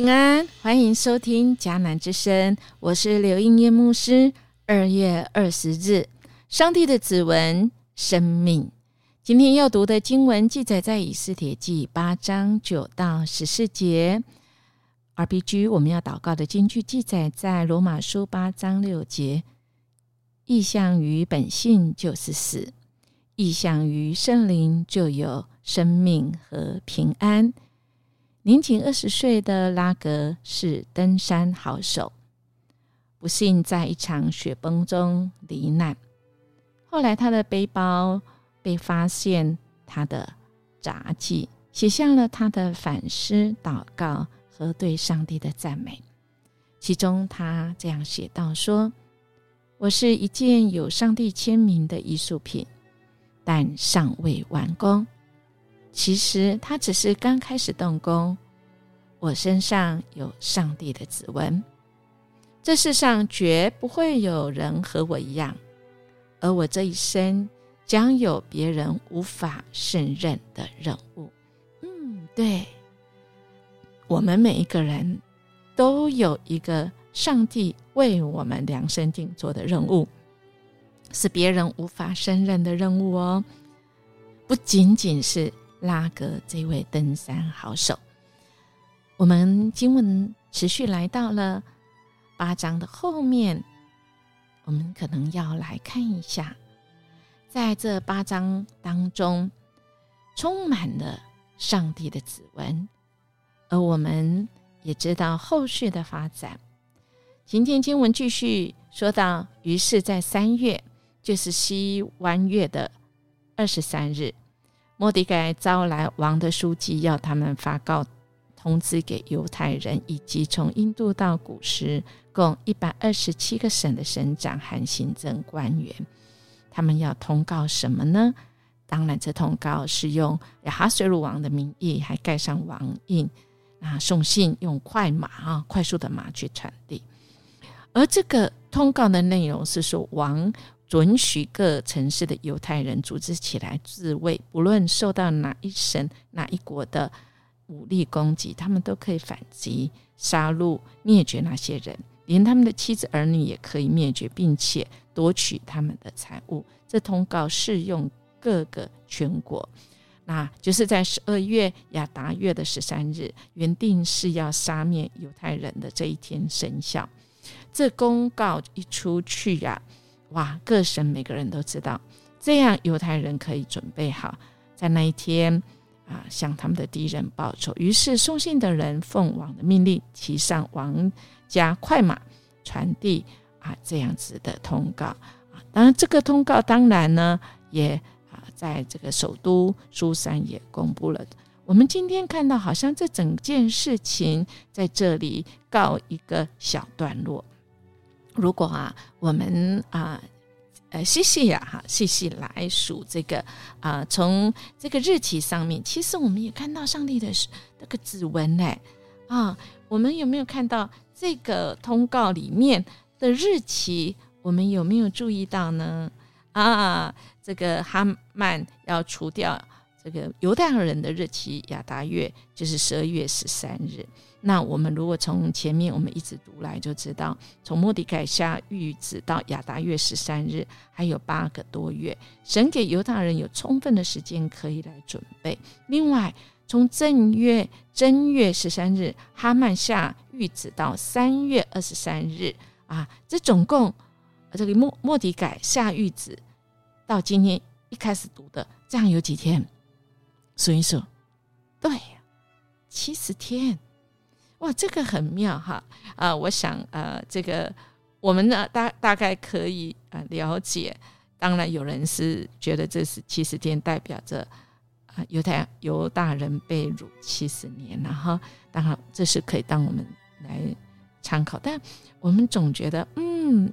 平安，欢迎收听迦南之声，我是刘英叶牧师。二月二十日，上帝的指纹，生命。今天要读的经文记载在以斯帖记八章九到十四节。RPG，我们要祷告的经句记载在罗马书八章六节。意向于本性就是死，意向于圣灵就有生命和平安。年仅二十岁的拉格是登山好手，不幸在一场雪崩中罹难。后来，他的背包被发现，他的札记写下了他的反思、祷告和对上帝的赞美。其中，他这样写道：“说我是一件有上帝签名的艺术品，但尚未完工。”其实他只是刚开始动工。我身上有上帝的指纹，这世上绝不会有人和我一样，而我这一生将有别人无法胜任的任务。嗯，对，我们每一个人都有一个上帝为我们量身定做的任务，是别人无法胜任的任务哦。不仅仅是拉格这位登山好手，我们经文持续来到了八章的后面，我们可能要来看一下，在这八章当中，充满了上帝的指纹，而我们也知道后续的发展。今天经文继续说到，于是，在三月，就是西湾月的二十三日。莫迪盖招来王的书记，要他们发告通知给犹太人以及从印度到古时共一百二十七个省的省长和行政官员。他们要通告什么呢？当然，这通告是用亚哈水鲁王的名义，还盖上王印啊，送信用快马啊，快速的马去传递。而这个通告的内容是说，王。准许各城市的犹太人组织起来自卫，不论受到哪一省、哪一国的武力攻击，他们都可以反击、杀戮、灭绝那些人，连他们的妻子儿女也可以灭绝，并且夺取他们的财物。这通告适用各个全国，那就是在十二月亚达月的十三日，原定是要杀灭犹太人的这一天生效。这公告一出去呀。哇！各省每个人都知道，这样犹太人可以准备好在那一天啊向他们的敌人报仇。于是送信的人奉王的命令，骑上王家快马，传递啊这样子的通告啊。当然，这个通告当然呢也啊在这个首都苏珊也公布了。我们今天看到，好像这整件事情在这里告一个小段落。如果啊，我们啊，呃，细细呀，哈，细细来数这个啊，从这个日期上面，其实我们也看到上帝的那个指纹呢，啊，我们有没有看到这个通告里面的日期？我们有没有注意到呢？啊，这个哈曼要除掉这个犹太人的日期，亚达月就是十二月十三日。那我们如果从前面我们一直读来，就知道从莫迪改下谕旨到亚达月十三日，还有八个多月，神给犹太人有充分的时间可以来准备。另外，从正月正月十三日哈曼下谕旨到三月二十三日啊，这总共这个莫莫迪改下谕旨到今天一开始读的，这样有几天？数一数，对，七十天。哇，这个很妙哈！啊，我想呃，这个我们呢大大概可以啊了解。当然，有人是觉得这是七十天代表着啊犹太犹大人被掳七十年，然后当然这是可以当我们来参考。但我们总觉得，嗯，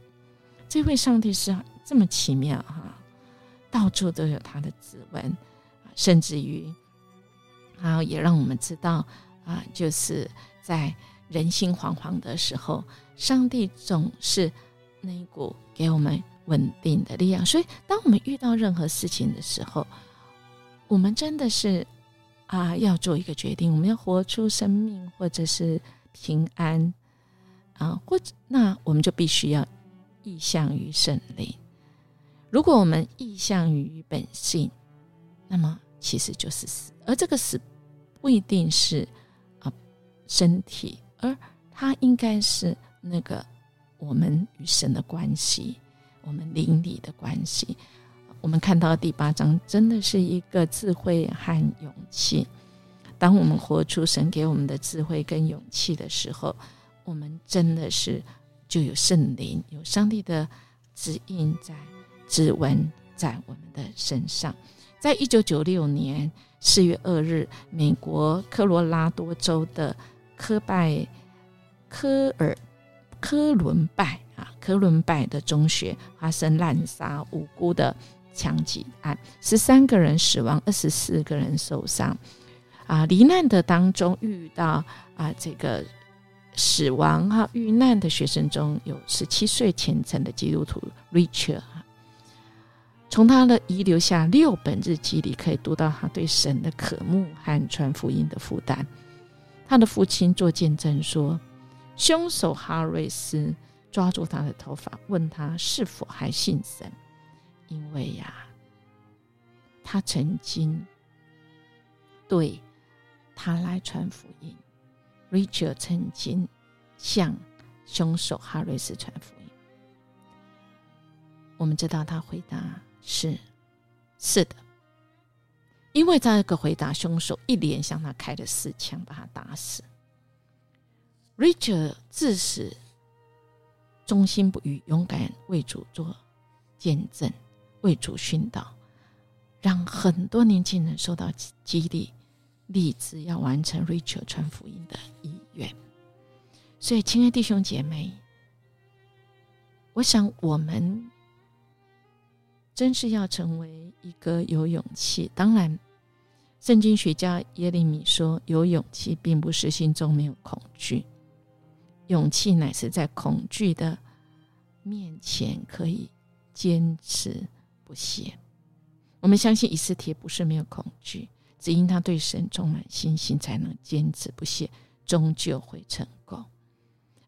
这位上帝是这么奇妙哈，到处都有他的指纹，甚至于，然后也让我们知道啊，就是。在人心惶惶的时候，上帝总是那一股给我们稳定的力量。所以，当我们遇到任何事情的时候，我们真的是啊，要做一个决定：我们要活出生命，或者是平安啊，或者那我们就必须要意向于圣灵。如果我们意向于本性，那么其实就是死，而这个死不一定是啊身体，而它应该是那个我们与神的关系，我们邻里的关系。我们看到第八章，真的是一个智慧和勇气。当我们活出神给我们的智慧跟勇气的时候，我们真的是就有圣灵、有上帝的指引在、指纹在我们的身上。在一九九六年四月二日，美国科罗拉多州的科拜科尔科伦拜啊，科伦拜的中学发生滥杀无辜的。枪击案，十三个人死亡，二十四个人受伤。啊，罹难的当中遇到啊，这个死亡哈遇难的学生中有十七岁虔诚的基督徒 Richard。从他的遗留下六本日记里，可以读到他对神的渴慕和传福音的负担。他的父亲做见证说，凶手哈瑞斯抓住他的头发，问他是否还信神。因为呀，他曾经对他来传福音，Richard 曾经向凶手哈瑞斯传福音。我们知道他回答是是的，因为这个回答，凶手一连向他开了四枪，把他打死。Richard 自始忠心不渝，勇敢为主做见证。为主殉道，让很多年轻人受到激励，立志要完成 Richard 传福音的意愿。所以，亲爱弟兄姐妹，我想我们真是要成为一个有勇气。当然，圣经学家耶利米说：“有勇气，并不是心中没有恐惧，勇气乃是在恐惧的面前可以坚持。”不懈，我们相信以斯帖不是没有恐惧，只因他对神充满信心，才能坚持不懈，终究会成功。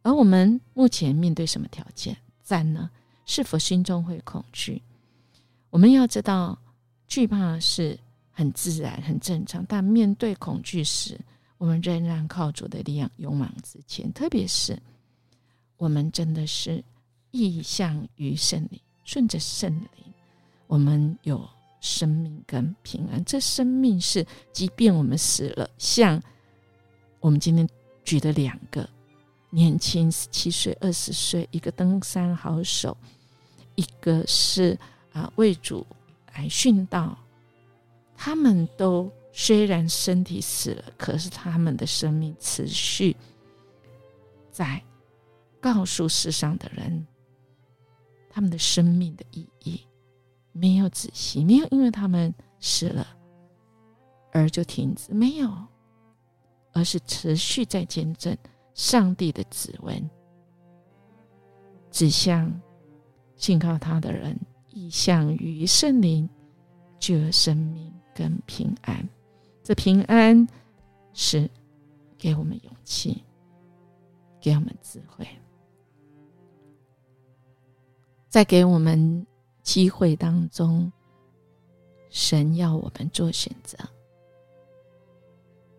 而我们目前面对什么条件？赞呢？是否心中会恐惧？我们要知道，惧怕是很自然、很正常，但面对恐惧时，我们仍然靠主的力量勇往直前。特别是我们真的是意向于圣灵，顺着圣灵。我们有生命跟平安，这生命是，即便我们死了，像我们今天举的两个年轻十七岁、二十岁，一个登山好手，一个是啊为主来殉道，他们都虽然身体死了，可是他们的生命持续在告诉世上的人他们的生命的意义。没有仔细，没有因为他们死了而就停止，没有，而是持续在见证上帝的指纹，指向信靠他的人，意向于圣灵，就有生命跟平安。这平安是给我们勇气，给我们智慧，在给我们。机会当中，神要我们做选择，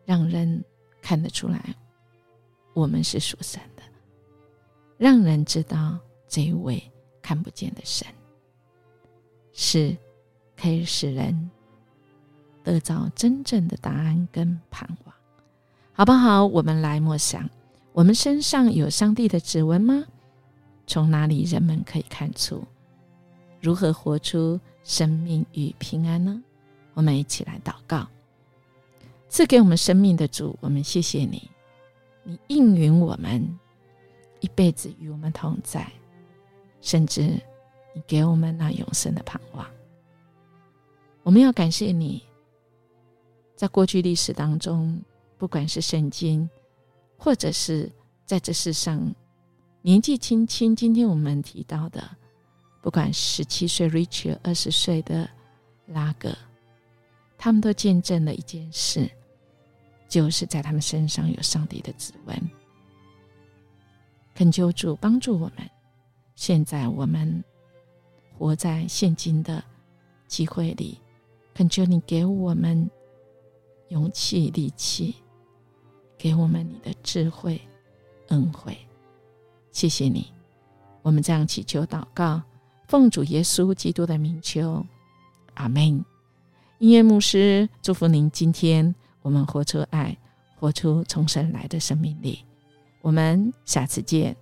让人看得出来我们是属神的，让人知道这一位看不见的神是可以使人得到真正的答案跟盼望，好不好？我们来默想，我们身上有上帝的指纹吗？从哪里人们可以看出？如何活出生命与平安呢？我们一起来祷告。赐给我们生命的主，我们谢谢你，你应允我们一辈子与我们同在，甚至你给我们那永生的盼望。我们要感谢你，在过去历史当中，不管是圣经，或者是在这世上年纪轻轻，今天我们提到的。不管十七岁 Richard，二十岁的拉格，他们都见证了一件事，就是在他们身上有上帝的指纹，恳求主帮助我们。现在我们活在现今的机会里，恳求你给我们勇气、力气，给我们你的智慧、恩惠。谢谢你，我们这样祈求祷告，奉主耶稣基督的名求，阿门。音乐牧师祝福您，今天我们活出爱，活出从神来的生命力。我们下次见。